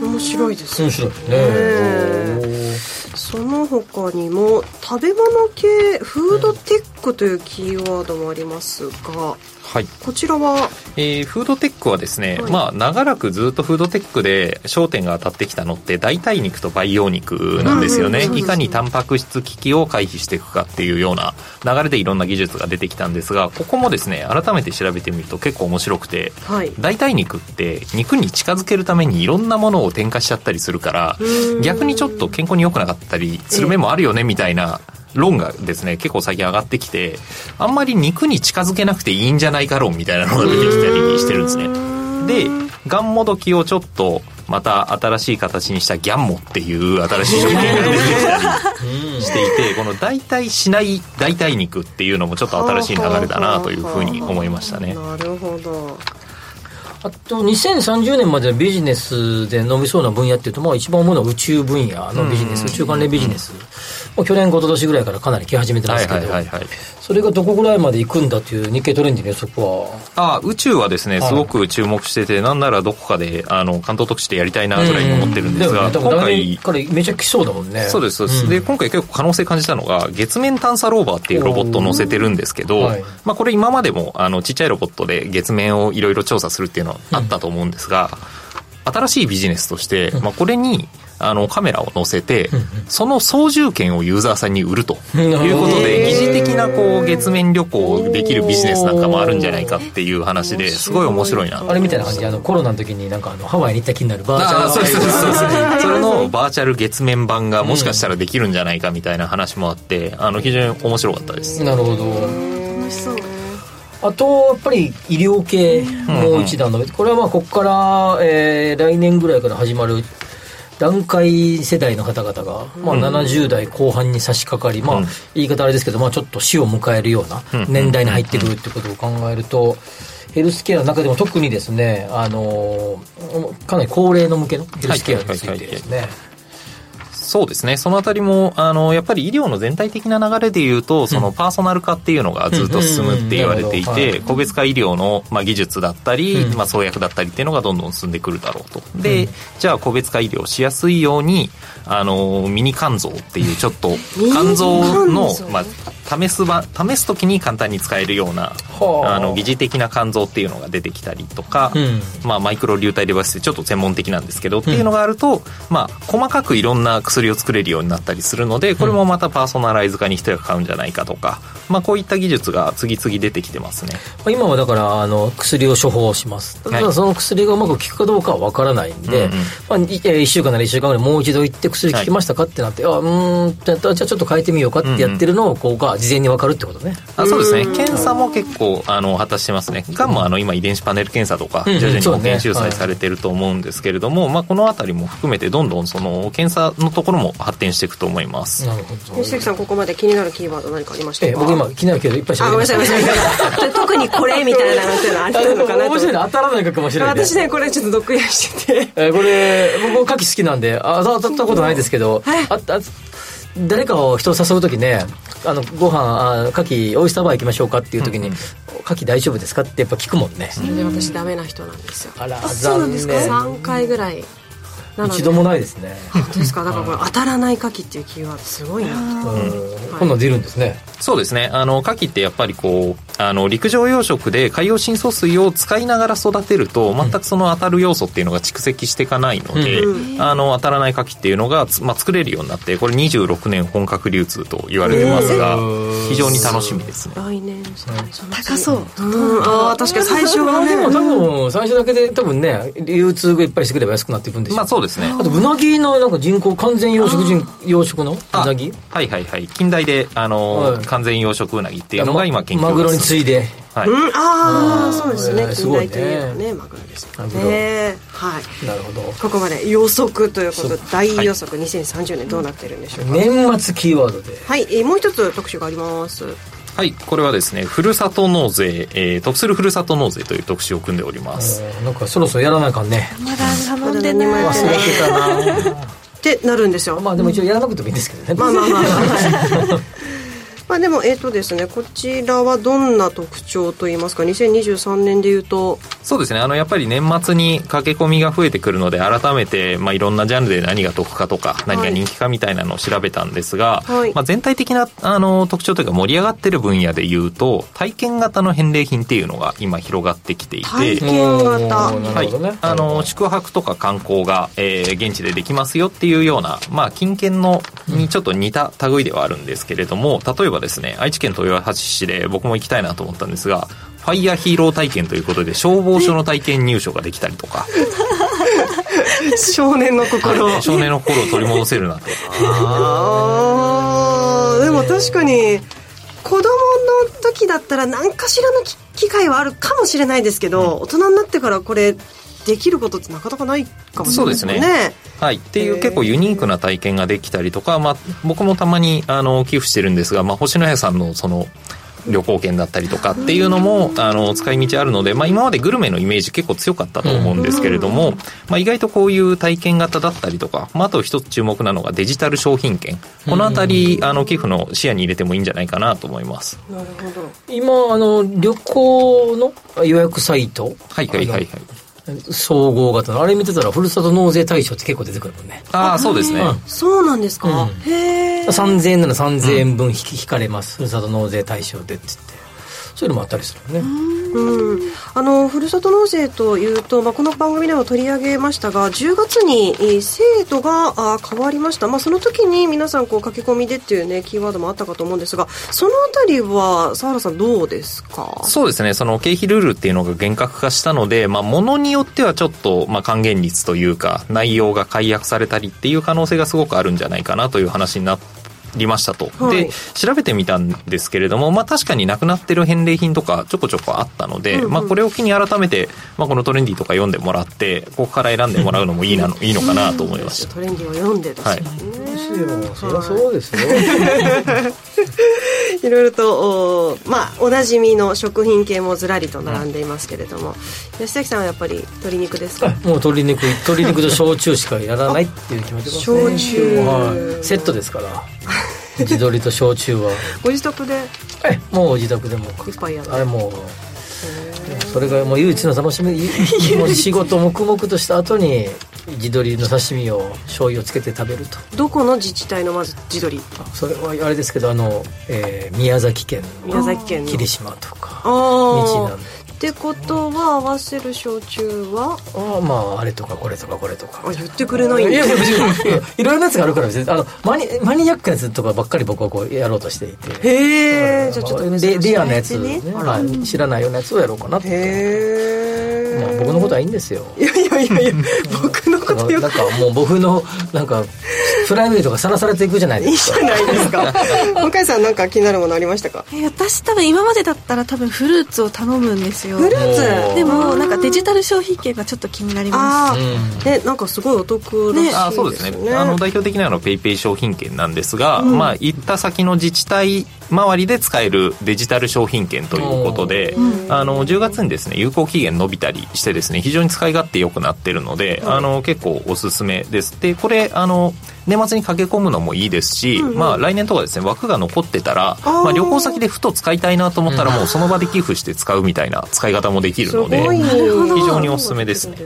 S3: 面白いですね。
S2: 面白いね。
S3: その他にも食べ物系フードテックというキーワードもありますが、
S11: はい、
S3: こちらは、
S11: えー、フードテックはですね、はい、まあ、長らくずっとフードテックで焦点が当たってきたのって代替肉と培養肉なんですよね、いかにタンパク質危機を回避していくかっていうような流れでいろんな技術が出てきたんですがここもですね改めて調べてみると結構面白くて、はい、代替肉って肉に近づけるためにいろんなものを添加しちゃったりするから逆にちょっと健康に良くなかったりする面もあるよねみたいな論がですね結構最近上がってきてあんまり肉に近づけなくていいんじゃないか論みたいなのが出てきたりしてるんですね。でガンモドキをちょっとまた新しい形にしたギャンモっていう新しい商品が出てきたりしていてこの代替しない代替肉っていうのもちょっと新しい流れだなというふうに思いましたね。
S3: なるほど
S2: あと2030年までのビジネスで伸びそうな分野っていうと、まあ、一番主な宇宙分野のビジネス、宇宙関連ビジネス、もう去年、一昨年ぐらいからかなり来始めてますけど、それがどこぐらいまで行くんだという日経トレンディの予測は。
S11: あ宇宙はですね、すごく注目してて、なんならどこかであの関東特殊でやりたいなぐらいに思ってるんですが、
S2: うん、今回、彼、めちゃ来そうだもんね。
S11: そうです、そうです、うん、で今回、結構可能性感じたのが、月面探査ローバーっていうロボットを載せてるんですけど、はい、まあ、これ、今までもあのちっちゃいロボットで月面をいろいろ調査するっていうのはあったと思うんですが、うん、新しいビジネスとして、まあ、これにあのカメラを載せて、その操縦権をユーザーさんに売るということで、疑似的なこう月面旅行できるビジネスなんかもあるんじゃないかっていう話ですごい面白いな。
S2: あれみたいな感じ。あのコロナの時になんかあのハワイに行った気になるバーチャル
S11: そうそうそうそう。それのバーチャル月面版がもしかしたらできるんじゃないかみたいな話もあってあの非常に面白かったです。
S2: なるほどあと、やっぱり医療系もう一段の、これはまあここから、えー、来年ぐらいから始まる段階世代の方々が、まあ、70代後半に差し掛かり、まあ、言い方あれですけど、まあ、ちょっと死を迎えるような年代に入ってくるってことを考えると、ヘルスケアの中でも特にですね、あのかなり高齢の向けのヘルスケアについてですね、
S11: そうですね。そのあたりも、あの、やっぱり医療の全体的な流れで言うと、そのパーソナル化っていうのがずっと進むって言われていて、個別化医療の、まあ、技術だったり、まあ、創薬だったりっていうのがどんどん進んでくるだろうと。で、じゃあ個別化医療しやすいように、あの、ミニ肝臓っていうちょっと、肝臓の、まあ、試す場試す時に簡単に使えるようなあの疑似的な肝臓っていうのが出てきたりとか、うん、まあ、マイクロ流体デバイスってちょっと専門的なんですけど、っていうのがあると、まあ、細かくいろんな薬を作れるようになったりするのでこれもまたパーソナライズ化に一役買うんじゃないかとか、まあ、こういった技術が次々出てきてますね。
S2: 今はだからあの薬を処方します。ただその薬がうまく効くかどうかは分からないんで、うんうん、まあ、1週間なら1週間ぐらいもう一度行って薬効きましたかってなって、はい、あうんじゃあちょっと変えてみようかってやってるのをこうが事前に分かるってことね、
S11: あそうですね。検査も結構あの果たしてますね。がんもあの今遺伝子パネル検査とか徐々に保険収載されてると思うんですけれども、うんうんね。はい、まあ、この辺りも含めてどんどんその検査のところも発展していくと思います。
S3: なるほど吉崎さんここまで気になるキーワード何かありました？か、え
S2: 僕今気になるけどいっぱいしゃべりました。
S3: ごめんなさい特にこれみたいなのっていうのはあったのかな
S2: 面白い当たらないかもしれない、
S3: ね、私ねこれちょっと読やしてて。
S2: えこれ僕牡蠣好きなんで。あ当たったことないですけど、はい、ああ誰かを人を誘う時ねあのご飯あ牡蠣オイスターバー行きましょうかっていう時に、うん、牡蠣大丈夫ですか？ってやっぱ聞くもんね。
S3: それで私ダメな人なんですよ。
S2: あら残念。
S3: 3回ぐらい
S2: 一度もないですね。
S3: 本当ですか？だからこれ当たらない牡蠣っていうキーワードすごいな
S2: 今度出るんですね。
S11: そうですね。あの牡蠣ってやっぱりこうあの陸上養殖で海洋深層水を使いながら育てると全くその当たる要素っていうのが蓄積していかないので、うん、あの当たらない牡蠣っていうのが、まあ、作れるようになってこれ26年本格流通と言われてますが非常に楽しみですね。
S3: 来年
S4: 高そう、
S3: うん、ああ確かに最初はね。
S2: でも多分最初だけで多分ね流通がいっぱいしてくれば安くなっていくんでしょ。
S11: まあそうですね。
S2: あとうなぎのなんか人工完全養殖人養殖の？うなぎ？
S11: はいはいはい。近代であの、はい、完全養殖うなぎっていうのが今研究
S2: マグロに次いで。
S3: はい、うん、ああそうですね。近代といえばねマグロですよね。はい。
S2: なるほど。
S3: ここまで予測ということで大予測、2030年どうなってるんでしょうか？
S2: 年末キーワードで。
S3: はい、えー、もう一つ特集があります
S11: はいこれはですねふるさと納税、えー、得するふるさと納税という特集を組んでおります。
S2: なんかそろそろやらないかんね。
S4: まだ頼んでない。忘
S2: れてたな。
S3: ってなるんですよ。
S2: まあでも一応やらなくてもいいんですけどね、
S3: まあまあまあ、まあでもえっ、ー、とですねこちらはどんな特徴といいますか？2023年でいうと。
S11: そうですね。あのやっぱり年末に駆け込みが増えてくるので改めて、まあ、いろんなジャンルで何が得かとか何が人気かみたいなのを調べたんですが、はい、まあ、全体的なあの特徴というか盛り上がってる分野でいうと体験型の返礼品っていうのが今広がってきていて
S3: 体験型、
S11: はい、あの宿泊とか観光が、えー、現地でできますよっていうような、まあ、金券のにちょっと似た類ではあるんですけれども例えばですね愛知県豊橋市で僕も行きたいなと思ったんですがファイヤーヒーロー体験ということで消防署の体験入所ができたりとか。
S3: 少年の心、
S11: はい、少年の心を取り戻せるなと
S3: ああでも確かに子供の時だったら何かしらの機会はあるかもしれないですけど、うん、大人になってからこれできることってなかなかないかもしれないですね。そうですね。
S11: はい、っていう結構ユニークな体験ができたりとか、まあ、僕もたまにあの寄付してるんですが、まあ、星野屋さんのその旅行券だったりとかっていうのもあの使い道あるので、まあ、今までグルメのイメージ結構強かったと思うんですけれども、まあ、意外とこういう体験型だったりとか、まあ、あと一つ注目なのがデジタル商品券。この辺りあの寄付の視野に入れてもいいんじゃないかなと思います。
S3: なるほど。
S2: 今あの旅行の予約サイト？
S11: はいはいはいはい
S2: 総合型の。あれ見てたらふるさと納税対象って結構出てくるもんね。
S11: ああそうですね、うん、
S3: そうなんですか、うん、へえ3000
S2: 円なら3000円分引かれます、ふるさと納税対象でっつってそういうのもあったりするよね。
S3: うん、あのふるさと納税というと、まあ、この番組でも取り上げましたが10月に制度があ変わりました、まあ、その時に皆さんこう駆け込みでっていう、ね、キーワードもあったかと思うんですがそのあたりは澤原さんどうですか？
S11: そうですね。その経費ルールっていうのが厳格化したので、まあ、ものによってはちょっと、まあ、還元率というか内容が解約されたりっていう可能性がすごくあるんじゃないかなという話になってりましたと、はい、で調べてみたんですけれども、まあ、確かになくなってる返礼品とかちょこちょこあったので、うんうん、まあ、これを機に改めて、まあ、このトレンディとか読んでもらってここから選んでもらうのもいいなの いいのかなと思いました。
S3: トレンディを読んでですね、はい、
S2: そりゃそうですよ。
S3: いろいろとお、まあ、おなじみの食品系もずらりと並んでいますけれども、吉崎さんはやっぱり鶏肉ですか？
S2: もう鶏肉。鶏肉と焼酎しかやらないっていう気持ちですね。
S3: 焼酎、
S2: はい、セットですから 地鶏と焼酎は。
S3: ご自宅で？
S2: えもう自宅でも。あれもう。それがもう唯一の楽しみ。もう仕事黙々とした後に地鶏の刺身を醤油をつけて食べると。
S3: どこの自治体のまず地鶏
S2: それはあれですけどあの、えー、宮崎県
S3: 宮崎県
S2: 霧島とか道
S3: なんでってことは合わせる焼酎は？
S2: ああまああれとかこれとかこれとか。
S3: あ言ってくれないんだ。いやいや別
S2: にいろいろなやつがあるから別にあのマニマニアックなやつとかばっかり僕はこうやろうとしていて。
S3: へえじゃあちょっと
S2: レレアなやつ、ね。はい、知らないようなやつをやろうかなって。へえ、まあ、僕のことはいいんですよ。
S3: いやいやいやいや 僕のことよ
S2: なんかもう僕のなんかプライベートがさらされていくじゃないです
S3: か。いいじゃないですか。向井さんなんか気になるものありましたか？
S4: 私多分今までだったら多分フルーツを頼むんですよ。
S3: フルー
S4: ツ？でもなんかデジタル消費券がちょっと気になります、
S3: うん、えなんかすごいお得らしいですね。あ
S11: そうですね。あの代表的なのはペイペイ商品券なんですが、うん、まあ行った先の自治体周りで使えるデジタル商品券ということで、あの10月にですね有効期限伸びたりしてですね非常に使い勝手良くなってるので、あの結構おすすめです。でこれあの年末に駆け込むのもいいですし、うんうん、まあ、来年とかですね枠が残ってたらまあ、旅行先でふと使いたいなと思ったらもうその場で寄付して使うみたいな使い方もできるので非常におすすめですね。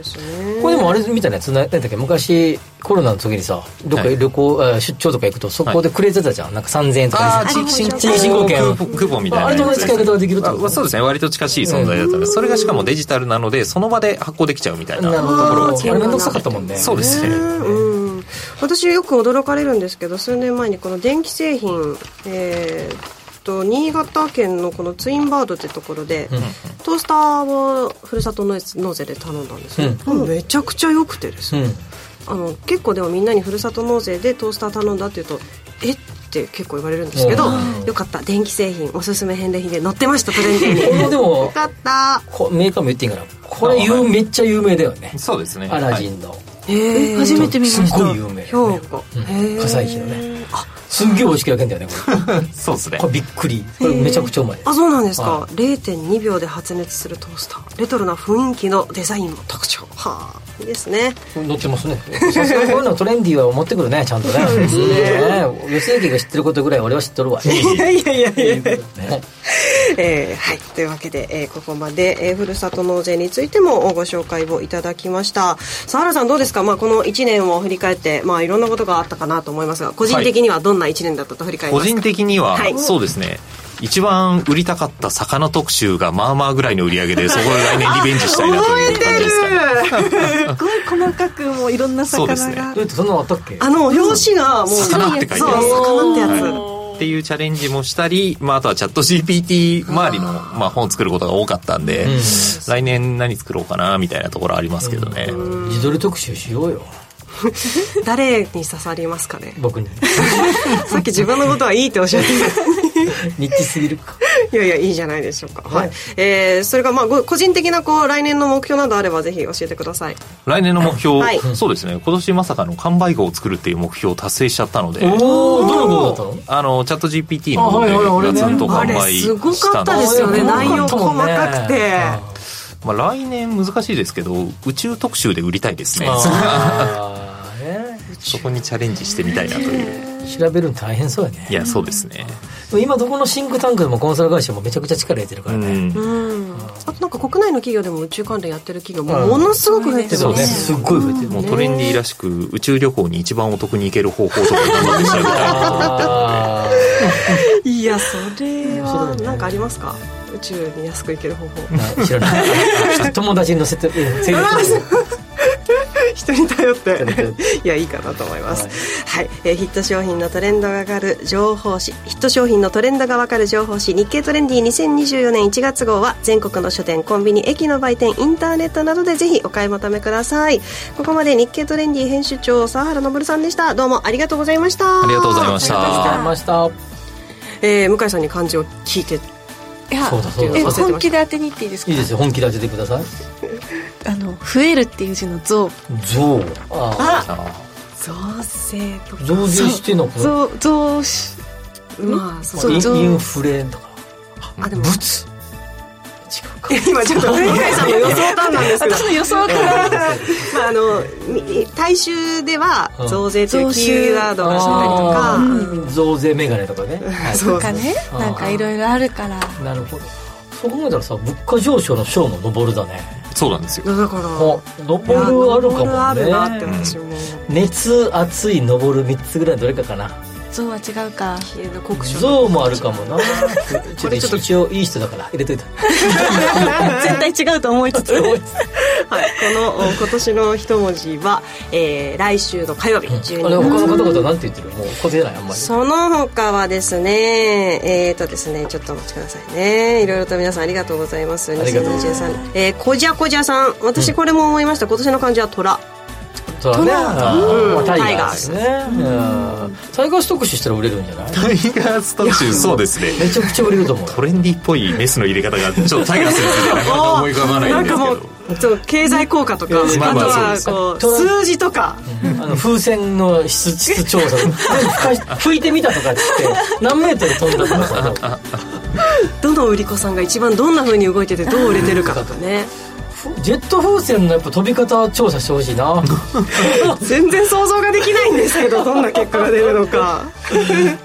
S2: これでもあれみたいなやつ何だっけ昔コロナの時にさどっか旅行、はい、出張とか行くとそこでくれてたじゃん、はい、なんか3000円とか
S11: あ地域振興券クーポンみたいな
S2: あれと同じ使い方ができる
S11: と？そうですね。割と近しい存在だったん。で、それがしかもデジタルなのでその場で発行できちゃうみたいなところが。
S2: あれ面倒くさかったもんね。
S11: そうですね、うん
S3: 私よく驚かれるんですけど数年前にこの電気製品、えー、と新潟県のこのツインバードってところで、うん、トースターをふるさと納税で頼んだんですよ、うん、めちゃくちゃ良くてですね、あの結構でもみんなにふるさと納税でトースター頼んだっていうとえっ？て結構言われるんですけどよかった。電気製品おすすめ返礼品で載ってましたトレンディ
S2: にでも
S3: よかった。
S2: メーカーも言っていいかな。これ、めっちゃ有名だよね。
S11: そうですね。
S2: アラジンの、はい
S4: え初めて見ました。す
S2: ごい有名、ね、
S3: 兵庫、
S2: うん、火災費のね。あすんげえ美味しく焼けんだよねこれ。
S11: そうですね。
S2: これびっくり。これめちゃくちゃうまい。
S3: あそうなんですか、はい、0.2秒で発熱するトースター。レトロな雰囲気のデザインも特徴。はあいいですね。
S2: 乗ってますね。さすがこういうのトレンディーは持ってくるねちゃんとね。そうでが知ってることぐらい俺は知っとるわ。
S3: いやいやいやいや、ね。えー、はい。というわけで、えー、ここまで、えー、ふるさと納税についてもご紹介をいただきました。さ原さんどうですか、まあ、この1年を振り返って、まあ、いろんなことがあったかなと思いますが個人的にはどんな1年だったと振り返ります
S11: か、個人的には、はい、そうですね一番売りたかった魚特集がまあまあぐらいの売り上げで そこで来年リベンジしたいなという感じですかね。
S4: すごい細かくもういろんな魚が。そう
S2: ですね。そんなのあったっけ？
S3: あの表紙がもう
S11: 魚って書いてある。
S3: 魚ってやつ。
S11: っていうチャレンジもしたり、まあ、あとはチャット GPT 周りの、まあ、本を作ることが多かったんで、うん、来年何作ろうかなみたいなところありますけどね。
S2: 自撮り特集しようよ
S3: 誰に刺さりますかね？
S2: 僕に。
S3: さっき自分のことはいいっておっしゃって。
S2: ニッチすぎるか。
S3: いやいやいいじゃないでしょうか、はい、えー、それがまあ個人的なこう来年の目標などあればぜひ教えてください。
S11: 来年の目標、はい、そうですね。今年まさかの完売後を作るっていう目標を達成しちゃったので。
S2: おおどの号だったの？
S11: あのチャット GPT の方でガツンと完売
S3: したすごかったですよね。内容細かくて。
S11: まあ、来年難しいですけど宇宙特集で売りたいですね そこにチャレンジしてみたいなという。
S2: 調べるの大変そうやね。
S11: いやそうですね。
S2: 今どこのシンクタンクでもコンサル会社もめちゃくちゃ力入れてるからね、
S3: うん。あとなんか国内の企業でも宇宙関連やってる企業もものすごく増えてるね、
S2: すっごい増えてる、
S11: もうトレンディーらしく宇宙旅行に一番お得に行ける方法とか頑張って調べた
S3: い いやそれは何かありますか？宇宙に安く行ける方法。
S2: 知らない。友達に乗せて
S3: 人に頼って。いやいいかなと思います、はい、はい、えー、ヒット商品のトレンドが上がる情報誌。ヒット商品のトレンドがわかる情報誌。日経トレンディ2024年1月号は全国の書店コンビニ駅の売店インターネットなどでぜひお買い求めください。ここまで日経トレンディ編集長沢原昇さんでした。どうもありがとうございました。
S11: ありがとうございました。ありがとうござい
S2: ました。
S3: えー、向井さんに漢字を聞いて
S4: いや本気で当てにいっていいですか？
S2: いいですよ。本気で当ててください。
S4: あの増えるっていう字の増
S2: 増
S3: ああ増税とか。
S2: 増税してんの
S4: 増増し
S2: まあそうインフレとかあでも物
S3: 今ちょっと向井さんの予想単なんですけど。
S4: 私の予想から
S3: まああの大衆では増税というキーワードがしたり
S2: とか。増税メガネとかね。
S4: そうかね。なんかいろいろあるから。
S2: なるほど。そう考えたらさ物価上昇の賞も上るだね。
S11: そうなんですよ。
S3: だから。
S2: 上るあるかもね。熱熱い上る3つぐらいどれかかな
S4: 象は違うか。
S2: 象もあるかもな。ちょっと一応いい人だから入れといた
S4: 絶対違うと思いつつ。はい、こ
S3: の今年の一文字は、えー、来週の火曜日。12日、
S2: うん、他の方々なんて言ってるもうこてないあんまり。
S3: その他はですねえっ、ー、とですねちょっとお待ちくださいね。いろいろと皆さんありがとうございます。2023えー、こじゃこじゃさん。私これも思いました、今年の漢字は虎
S2: そうだね、タイガーですね、タイガース特集したら売れるんじゃない？
S11: タイガース特集。そうですね。
S2: めちゃくちゃ売れると思う。
S11: トレンディっぽいメスの入れ方がちょっとタイガースについてなかなか思い浮かばないんですけど
S3: ちょっと経済効果とか、まあとはこう数字とか、
S2: あの風船の質質調査。吹いてみたとかっつって何メートル飛んだとか。さ
S3: どの売り子さんが一番どんなふうに動いててどう売れてるかとかね
S2: ジェット風船のやっぱ飛び方調査してほしいな。
S3: 全然想像ができないんですけどどんな結果が出るのか。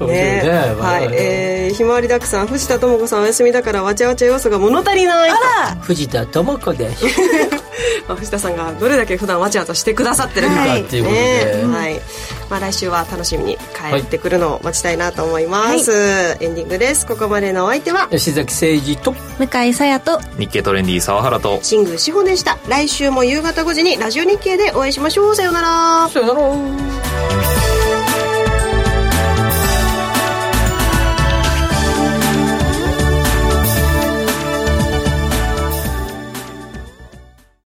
S3: ねね、はい、えー、ひまわりだくさん藤田智子さんお休みだからわちゃわちゃ要素が物足りないあ
S2: ら！藤田智子です
S3: まあ、藤田さんがどれだけ普段わちゃわちゃしてくださってるか、
S2: はい、ってい。うことで、
S3: ね、はい。まあ、来週は楽しみに帰ってくるのを待ちたいなと思います、はい、エンディングです。ここまでのお相手は？
S2: 吉崎誠二と
S4: 向井沙耶と
S11: 日経トレンディー沢原と
S3: 新宮志保でした。来週も夕方5時にラジオ日経でお会いしましょう。さようなら。
S2: さようなら